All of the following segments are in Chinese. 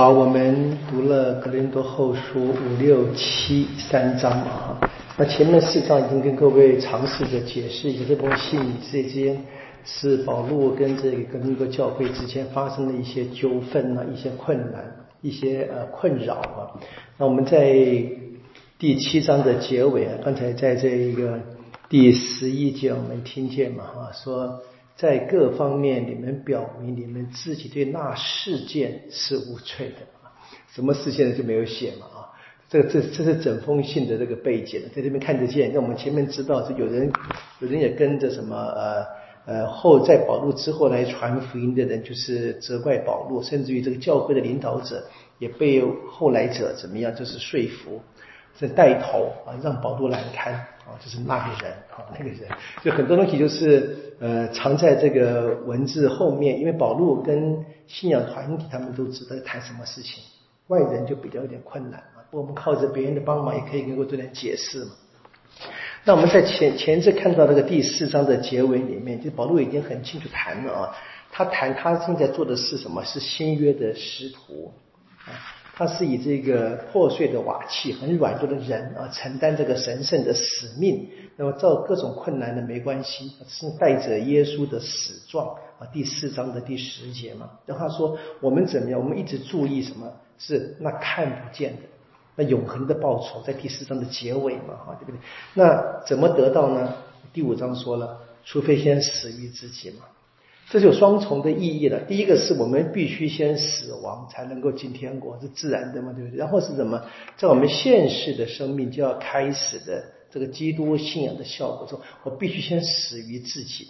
好，我们读了《格林多后书》五六七三章嘛哈，那前面四章已经跟各位尝试着解释一下这封信之间是保罗跟这个格林多教会之间发生的一些纠纷啊，一些困难，一些呃困扰啊。那我们在第七章的结尾啊，刚才在这一个第十一节我们听见嘛哈，说。在各方面，你们表明你们自己对那事件是无罪的？什么事件就没有写嘛啊？这这这是整封信的这个背景，在这边看得见。那我们前面知道是有人，有人也跟着什么呃呃后在保禄之后来传福音的人，就是责怪保禄，甚至于这个教会的领导者也被后来者怎么样，就是说服。是带头啊，让保罗难堪啊，就是那个人啊，那个人，就很多东西就是呃藏在这个文字后面，因为保罗跟信仰团体他们都知道谈什么事情，外人就比较有点困难啊。我们靠着别人的帮忙也可以能够做点解释嘛。那我们在前前次看到那个第四章的结尾里面，就保罗已经很清楚谈了啊，他谈他正在做的是什么？是新约的师徒啊。他是以这个破碎的瓦器、很软弱的人啊，承担这个神圣的使命。那么造各种困难的没关系，是带着耶稣的死状啊。第四章的第十节嘛，然后他说我们怎么样？我们一直注意什么？是那看不见的，那永恒的报酬，在第四章的结尾嘛，哈，对不对？那怎么得到呢？第五章说了，除非先死于自己嘛。这就双重的意义了。第一个是我们必须先死亡才能够进天国，是自然的嘛，对不对？然后是什么？在我们现世的生命就要开始的这个基督信仰的效果中，我必须先死于自己。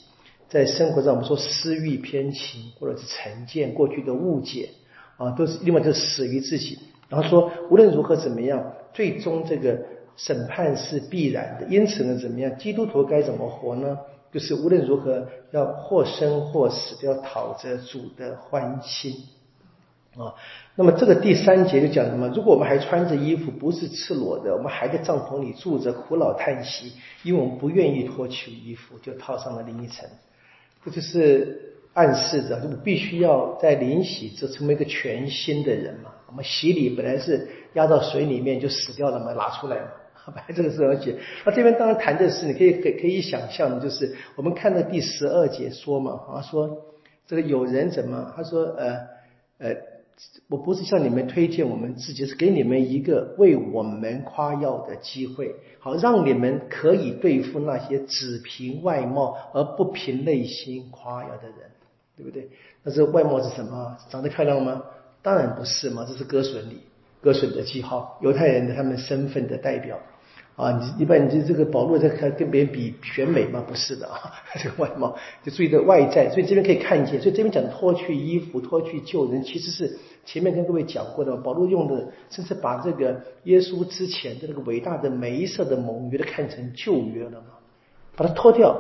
在生活上，我们说私欲偏情或者是成见、过去的误解啊，都是另外就是死于自己。然后说无论如何怎么样，最终这个审判是必然的。因此呢，怎么样？基督徒该怎么活呢？就是无论如何要或生或死，都要讨着主的欢心啊。那么这个第三节就讲什么？如果我们还穿着衣服，不是赤裸的，我们还在帐篷里住着，苦恼叹息，因为我们不愿意脱去衣服，就套上了另一层。这就是暗示着，就必须要在临洗这成为一个全新的人嘛。我们洗礼本来是压到水里面就死掉了嘛，拿出来嘛。这个是而且，那这边当然谈的是，你可以可可以想象，就是我们看到第十二节说嘛，啊说这个有人怎么，他说呃呃，我不是向你们推荐我们自己，是给你们一个为我们夸耀的机会，好让你们可以对付那些只凭外貌而不凭内心夸耀的人，对不对？那这外貌是什么？长得漂亮吗？当然不是嘛，这是割损礼，割损的记号，犹太人的他们身份的代表。啊，你一般你这这个保罗在看跟别人比选美吗？不是的啊，这个外貌就注意的外在，所以这边可以看见，所以这边讲脱去衣服、脱去救人，其实是前面跟各位讲过的。保罗用的甚至把这个耶稣之前的那个伟大的梅色的盟约都看成旧约了嘛，把它脱掉，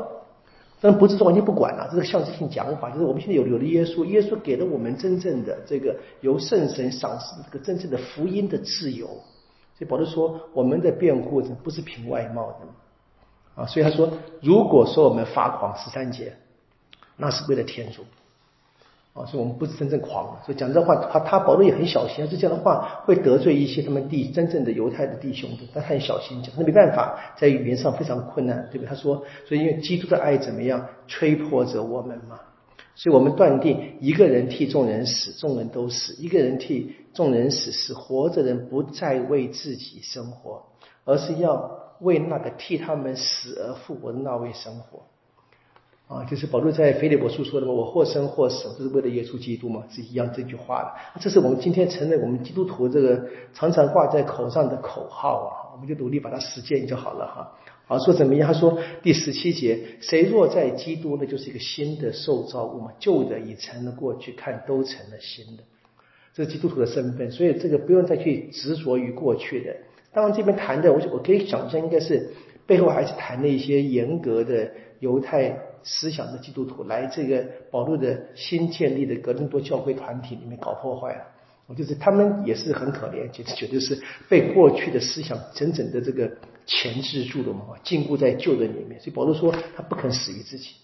但不是说完全不管了，这是个象征性讲法，就是我们现在有有了耶稣，耶稣给了我们真正的这个由圣神赏赐这个真正的福音的自由。所以保罗说，我们的辩护者不是凭外貌的啊，所以他说，如果说我们发狂十三节，那是为了天主啊，所以我们不是真正狂。所以讲这话，他他保罗也很小心，就这样的话会得罪一些他们弟真正的犹太的弟兄的，但他很小心讲，那没办法，在语言上非常困难，对不？他说，所以因为基督的爱怎么样，吹破着我们嘛。所以我们断定，一个人替众人死，众人都死；一个人替众人死，是活着人不再为自己生活，而是要为那个替他们死而复活的那位生活。啊，就是保罗在腓立伯书说的嘛，我或生或死，这是为了耶稣基督嘛，是一样这句话的。这是我们今天承认我们基督徒这个常常挂在口上的口号啊，我们就努力把它实践就好了哈。好说怎么样？他说第十七节，谁若在基督，那就是一个新的受造物嘛，旧的已成了过去，看都成了新的。这是基督徒的身份，所以这个不用再去执着于过去的。当然这边谈的，我我可以想象，应该是背后还是谈了一些严格的犹太思想的基督徒来这个保罗的新建立的格林多教会团体里面搞破坏了。我就是他们也是很可怜，就是绝对是被过去的思想整整的这个。钳制住的嘛，禁锢在旧的里面。所以保罗说他不肯死于自己。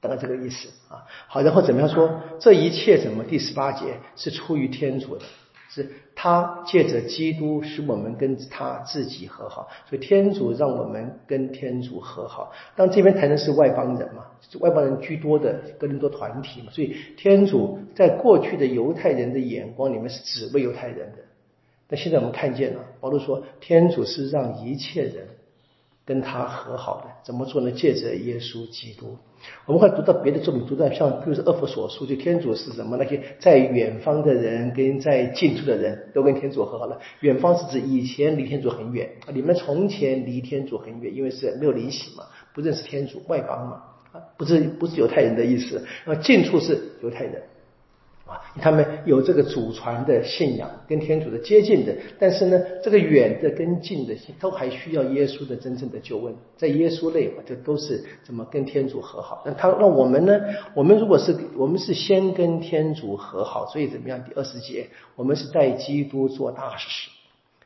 大概这个意思啊。好，然后怎么样说？这一切怎么？第十八节是出于天主的。是他借着基督使我们跟他自己和好，所以天主让我们跟天主和好。当这边谈的是外邦人嘛，外邦人居多的哥林多团体嘛，所以天主在过去的犹太人的眼光里面是只为犹太人的，现在我们看见了，保罗说天主是让一切人。跟他和好的怎么做呢？借着耶稣基督，我们会读到别的作品，读到像比如说《厄弗所书》，就天主是什么？那些在远方的人跟在近处的人都跟天主和好了。远方是指以前离天主很远，你们从前离天主很远，因为是没有灵洗嘛，不认识天主，外邦嘛，啊，不是不是犹太人的意思。那近处是犹太人。啊，他们有这个祖传的信仰，跟天主的接近的，但是呢，这个远的跟近的，都还需要耶稣的真正的救恩，在耶稣内嘛，这都是怎么跟天主和好？那他那我们呢？我们如果是我们是先跟天主和好，所以怎么样？第二十节，我们是带基督做大使，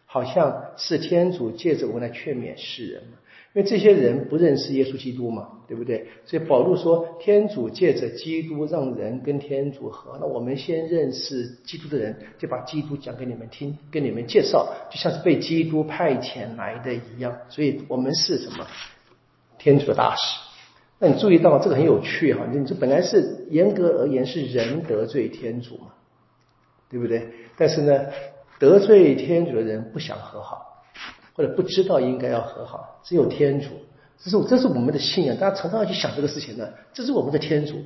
好像是天主借着我们来劝勉世人嘛。因为这些人不认识耶稣基督嘛，对不对？所以保罗说，天主借着基督让人跟天主和。那我们先认识基督的人，就把基督讲给你们听，跟你们介绍，就像是被基督派遣来的一样。所以我们是什么？天主的大使。那你注意到这个很有趣哈？你这本来是严格而言是人得罪天主嘛，对不对？但是呢，得罪天主的人不想和好。或者不知道应该要和好，只有天主，这是这是我们的信仰。大家常常要去想这个事情呢，这是我们的天主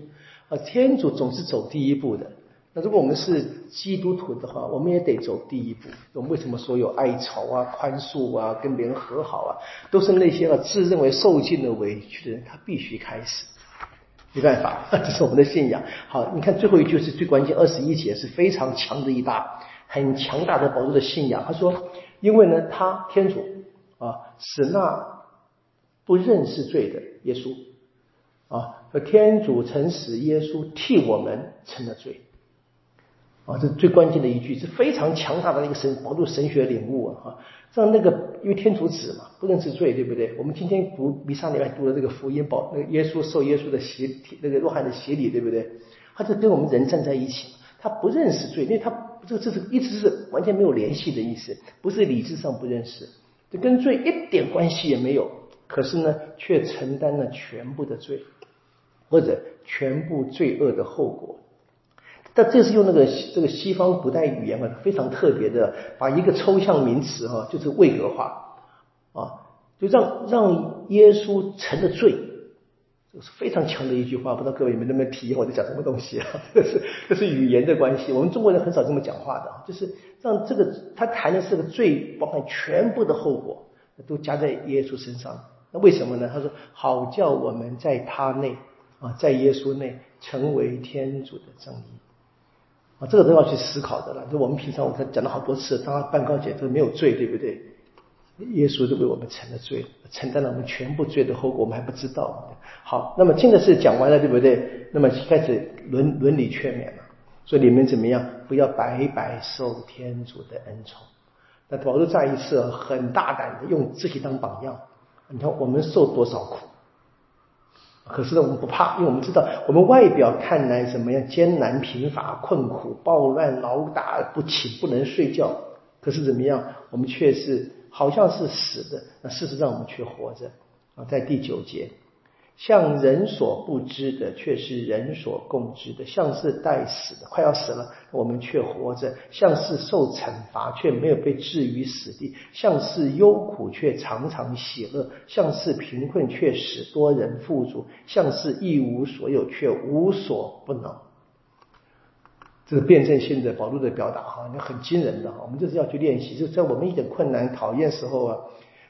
啊，天主总是走第一步的。那如果我们是基督徒的话，我们也得走第一步。我们为什么说有哀愁啊、宽恕啊、跟别人和好啊，都是那些啊自认为受尽了委屈的人，他必须开始。没办法，这是我们的信仰。好，你看最后一句是最关键，二十一节是非常强的一大、很强大的保罗的信仰。他说。因为呢，他天主啊，使那不认识罪的耶稣啊，和天主曾使耶稣替我们成了罪啊，这最关键的一句，是非常强大的一个神保罗神学领悟啊。让那个因为天主子嘛，不认识罪，对不对？我们今天读弥撒里面读的这个福音，保那个耶稣受耶稣的洗，那个若翰的洗礼，对不对？他就跟我们人站在一起，他不认识罪，因为他。这这是一直是完全没有联系的意思，不是理智上不认识，这跟罪一点关系也没有。可是呢，却承担了全部的罪，或者全部罪恶的后果。但这是用那个这个西方古代语言嘛，非常特别的，把一个抽象名词哈，就是位格化啊，就让让耶稣成了罪。这是非常强的一句话，不知道各位有没有那么体验我在讲什么东西啊？这是这是语言的关系，我们中国人很少这么讲话的，就是让这个他谈的是个最包含全部的后果，都加在耶稣身上。那为什么呢？他说好叫我们在他内啊，在耶稣内成为天主的正义啊，这个都要去思考的了。就我们平常我看讲了好多次，当办告解都没有罪，对不对？耶稣就为我们承了罪，承担了我们全部罪的后果，我们还不知道。好，那么进的是讲完了，对不对？那么开始伦伦理劝勉了，说你们怎么样，不要白白受天主的恩宠。那保罗再一次很大胆的用自己当榜样，你看我们受多少苦，可是呢我们不怕，因为我们知道我们外表看来怎么样艰难贫乏困苦暴乱劳打不起不能睡觉，可是怎么样我们却是。好像是死的，那事实上我们却活着啊！在第九节，像人所不知的，却是人所共知的；像是待死的，快要死了，我们却活着；像是受惩罚，却没有被置于死地；像是忧苦，却常常喜乐；像是贫困，却使多人富足；像是一无所有，却无所不能。这个辩证性的保罗的表达哈，那很惊人的哈。我们就是要去练习，就在我们一点困难、讨厌时候啊，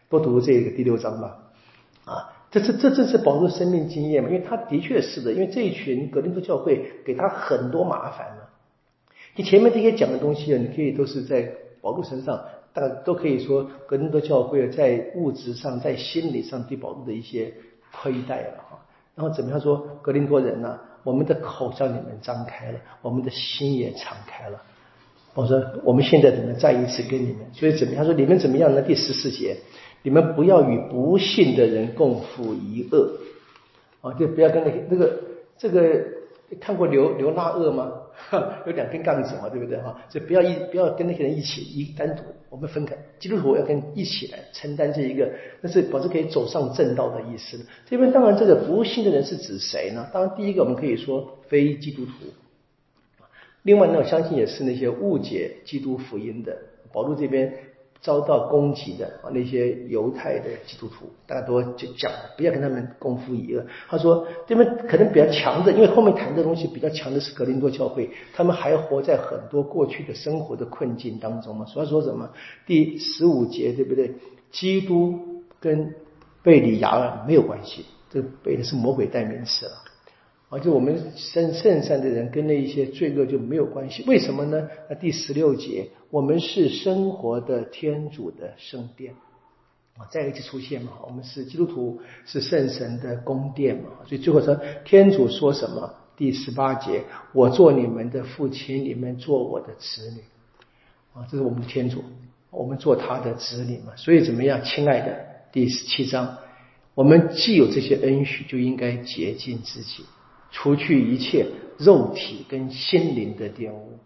多读这个第六章吧。啊，这这这正是保罗生命经验嘛，因为他的确是的，因为这一群格林多教会给他很多麻烦了。你前面这些讲的东西啊，你可以都是在保罗身上，大都可以说格林多教会在物质上、在心理上对保罗的一些亏待了哈。然后怎么样说格林多人呢？我们的口向你们张开了，我们的心也敞开了。我说，我们现在怎么再一次跟你们？所以怎么样？他说，你们怎么样呢？第十四节，你们不要与不信的人共赴一恶啊！就不要跟那个那个这个看过刘刘腊厄吗？有两根杠子嘛，对不对哈？就不要一不要跟那些人一起一单独，我们分开。基督徒要跟一起来承担这一个，那是保持可以走上正道的意思。这边当然这个不信的人是指谁呢？当然第一个我们可以说非基督徒。另外呢，我相信也是那些误解基督福音的。保罗这边。遭到攻击的啊，那些犹太的基督徒，大家都就讲，不要跟他们共赴一恶。他说，这边可能比较强的，因为后面谈的东西比较强的是格林多教会，他们还活在很多过去的生活的困境当中嘛。所以说什么？第十五节对不对？基督跟贝里亚尔没有关系，这贝的是魔鬼代名词了。啊，就我们圣圣善的人跟那一些罪恶就没有关系，为什么呢？那第十六节，我们是生活的天主的圣殿啊，再一次出现嘛，我们是基督徒，是圣神的宫殿嘛，所以最后说天主说什么？第十八节，我做你们的父亲，你们做我的子女啊，这是我们的天主，我们做他的子女嘛，所以怎么样，亲爱的？第十七章，我们既有这些恩许，就应该洁净自己。除去一切肉体跟心灵的玷污，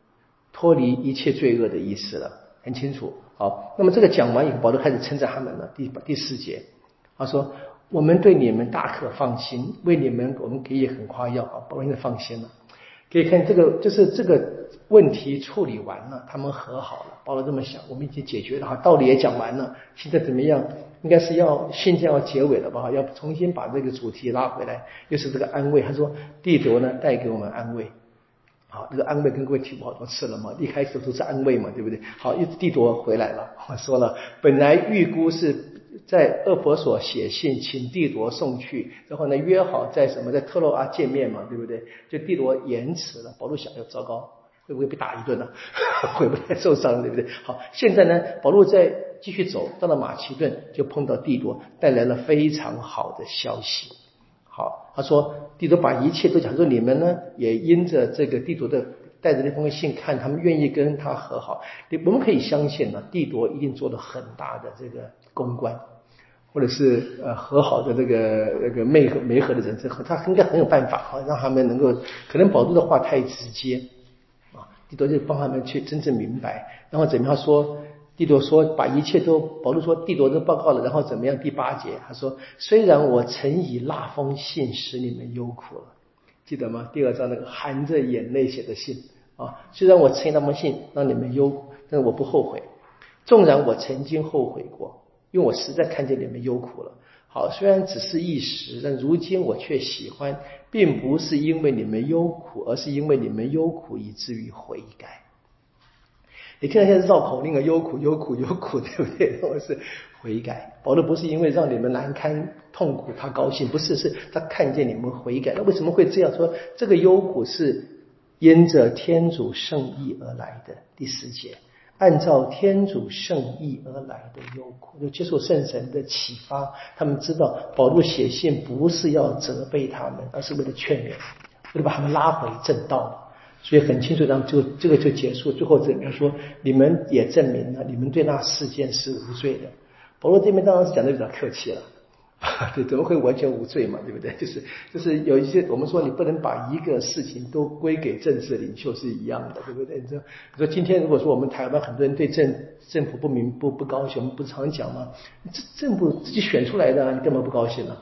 脱离一切罪恶的意思了，很清楚。好，那么这个讲完以后，保罗开始称赞他们了。第第四节，他说：“我们对你们大可放心，为你们我们可以很夸耀啊，保罗现在放心了。可以看这个，就是这个问题处理完了，他们和好了。保罗这么想，我们已经解决了哈，道理也讲完了，现在怎么样？”应该是要信件要结尾了吧？要重新把这个主题拉回来，又是这个安慰。他说：“地铎呢，带给我们安慰。好，这个安慰跟各位提过好多次了嘛。一开始都是安慰嘛，对不对？好，一地铎回来了。我 说了，本来预估是在厄佛所写信请地铎送去，然后呢约好在什么在特洛阿见面嘛，对不对？就地铎延迟了。保罗想，要糟糕，会不会被打一顿呢？会不会受伤，对不对？好，现在呢，保罗在。继续走到了马其顿，就碰到帝铎，带来了非常好的消息。好，他说帝铎把一切都讲，说你们呢也因着这个帝铎的带着那封信，看他们愿意跟他和好，你我们可以相信呢，帝铎一定做了很大的这个公关，或者是呃和好的这个那个媒和媒和的人，这他应该很有办法啊，让他们能够可能保罗的话太直接啊，帝铎就帮他们去真正明白，然后怎么样说。帝铎说：“把一切都，保罗说，帝铎都报告了，然后怎么样？第八节，他说：虽然我曾以那封信使你们忧苦了，记得吗？第二章那个含着眼泪写的信啊，虽然我曾以那封信让你们忧苦，但是我不后悔。纵然我曾经后悔过，因为我实在看见你们忧苦了。好，虽然只是一时，但如今我却喜欢，并不是因为你们忧苦，而是因为你们忧苦以至于悔改。”你看现在绕口令啊，忧苦忧苦忧苦，对不对？或是悔改。保罗不是因为让你们难堪痛苦，他高兴，不是，是他看见你们悔改。那为什么会这样说？这个忧苦是因着天主圣意而来的。第十节，按照天主圣意而来的忧苦，就接受圣神的启发。他们知道保罗写信不是要责备他们，而是为了劝勉，为了把他们拉回正道。所以很清楚，然后就这个就结束。最后怎么说？你们也证明了，你们对那事件是无罪的。保罗这边当然是讲的比较客气了，对，怎么会完全无罪嘛？对不对？就是就是有一些我们说你不能把一个事情都归给政治领袖是一样的，对不对？你说，你说今天如果说我们台湾很多人对政政府不明不不高兴，我们不常讲吗？政政府自己选出来的，你干嘛不高兴呢？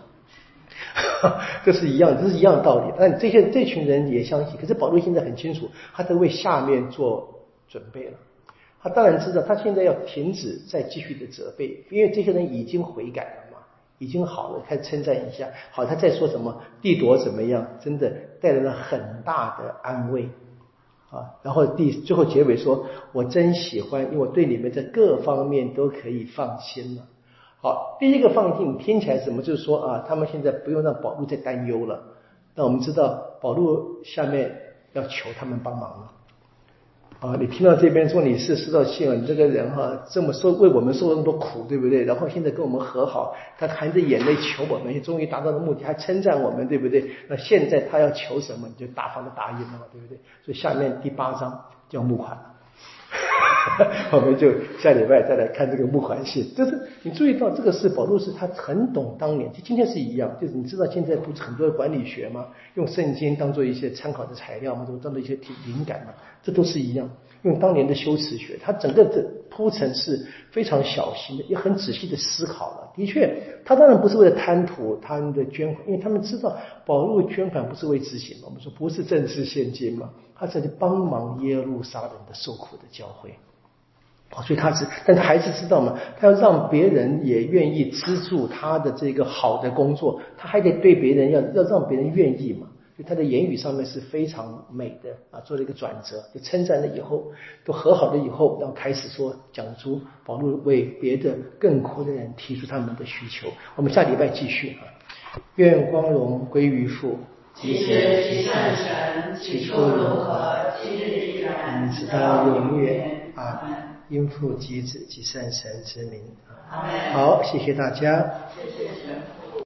这是一样，这是一样的道理。但这些这群人也相信，可是保罗现在很清楚，他在为下面做准备了。他当然知道，他现在要停止再继续的责备，因为这些人已经悔改了嘛，已经好了，开始称赞一下。好，他在说什么？帝铎怎么样？真的带来了很大的安慰啊。然后第最后结尾说：“我真喜欢，因为我对你们在各方面都可以放心了。”好，第一个放心听起来什么？就是说啊，他们现在不用让保罗再担忧了。那我们知道，保罗下面要求他们帮忙了。啊，你听到这边说你是施道信啊，你这个人哈，这么受为我们受那么多苦，对不对？然后现在跟我们和好，他含着眼泪求我们，也终于达到了目的，还称赞我们，对不对？那现在他要求什么，你就大方的答应了，对不对？所以下面第八章叫募款。我们就下礼拜再来看这个木环信。就是你注意到这个是保罗是他很懂当年，就今天是一样，就是你知道现在不是很多管理学吗？用圣经当做一些参考的材料嘛，都当做一些灵感嘛，这都是一样。用当年的修辞学，他整个的铺陈是非常小心的，也很仔细的思考了。的确，他当然不是为了贪图他们的捐款，因为他们知道保罗捐款不是为自己嘛。我们说不是政治献金嘛，他是帮忙耶路撒冷的受苦的教会。所以他是，但他还是知道嘛，他要让别人也愿意资助他的这个好的工作，他还得对别人要要让别人愿意嘛。就他的言语上面是非常美的啊，做了一个转折，就称赞了以后，都和好了以后，然后开始说讲出保罗为别的更苦的人提出他们的需求。我们下礼拜继续啊，愿光荣归于父，其实即圣神，起初如何，今日依然，直到永远啊。因父及子及圣神之名。好，好，谢谢大家。谢谢神。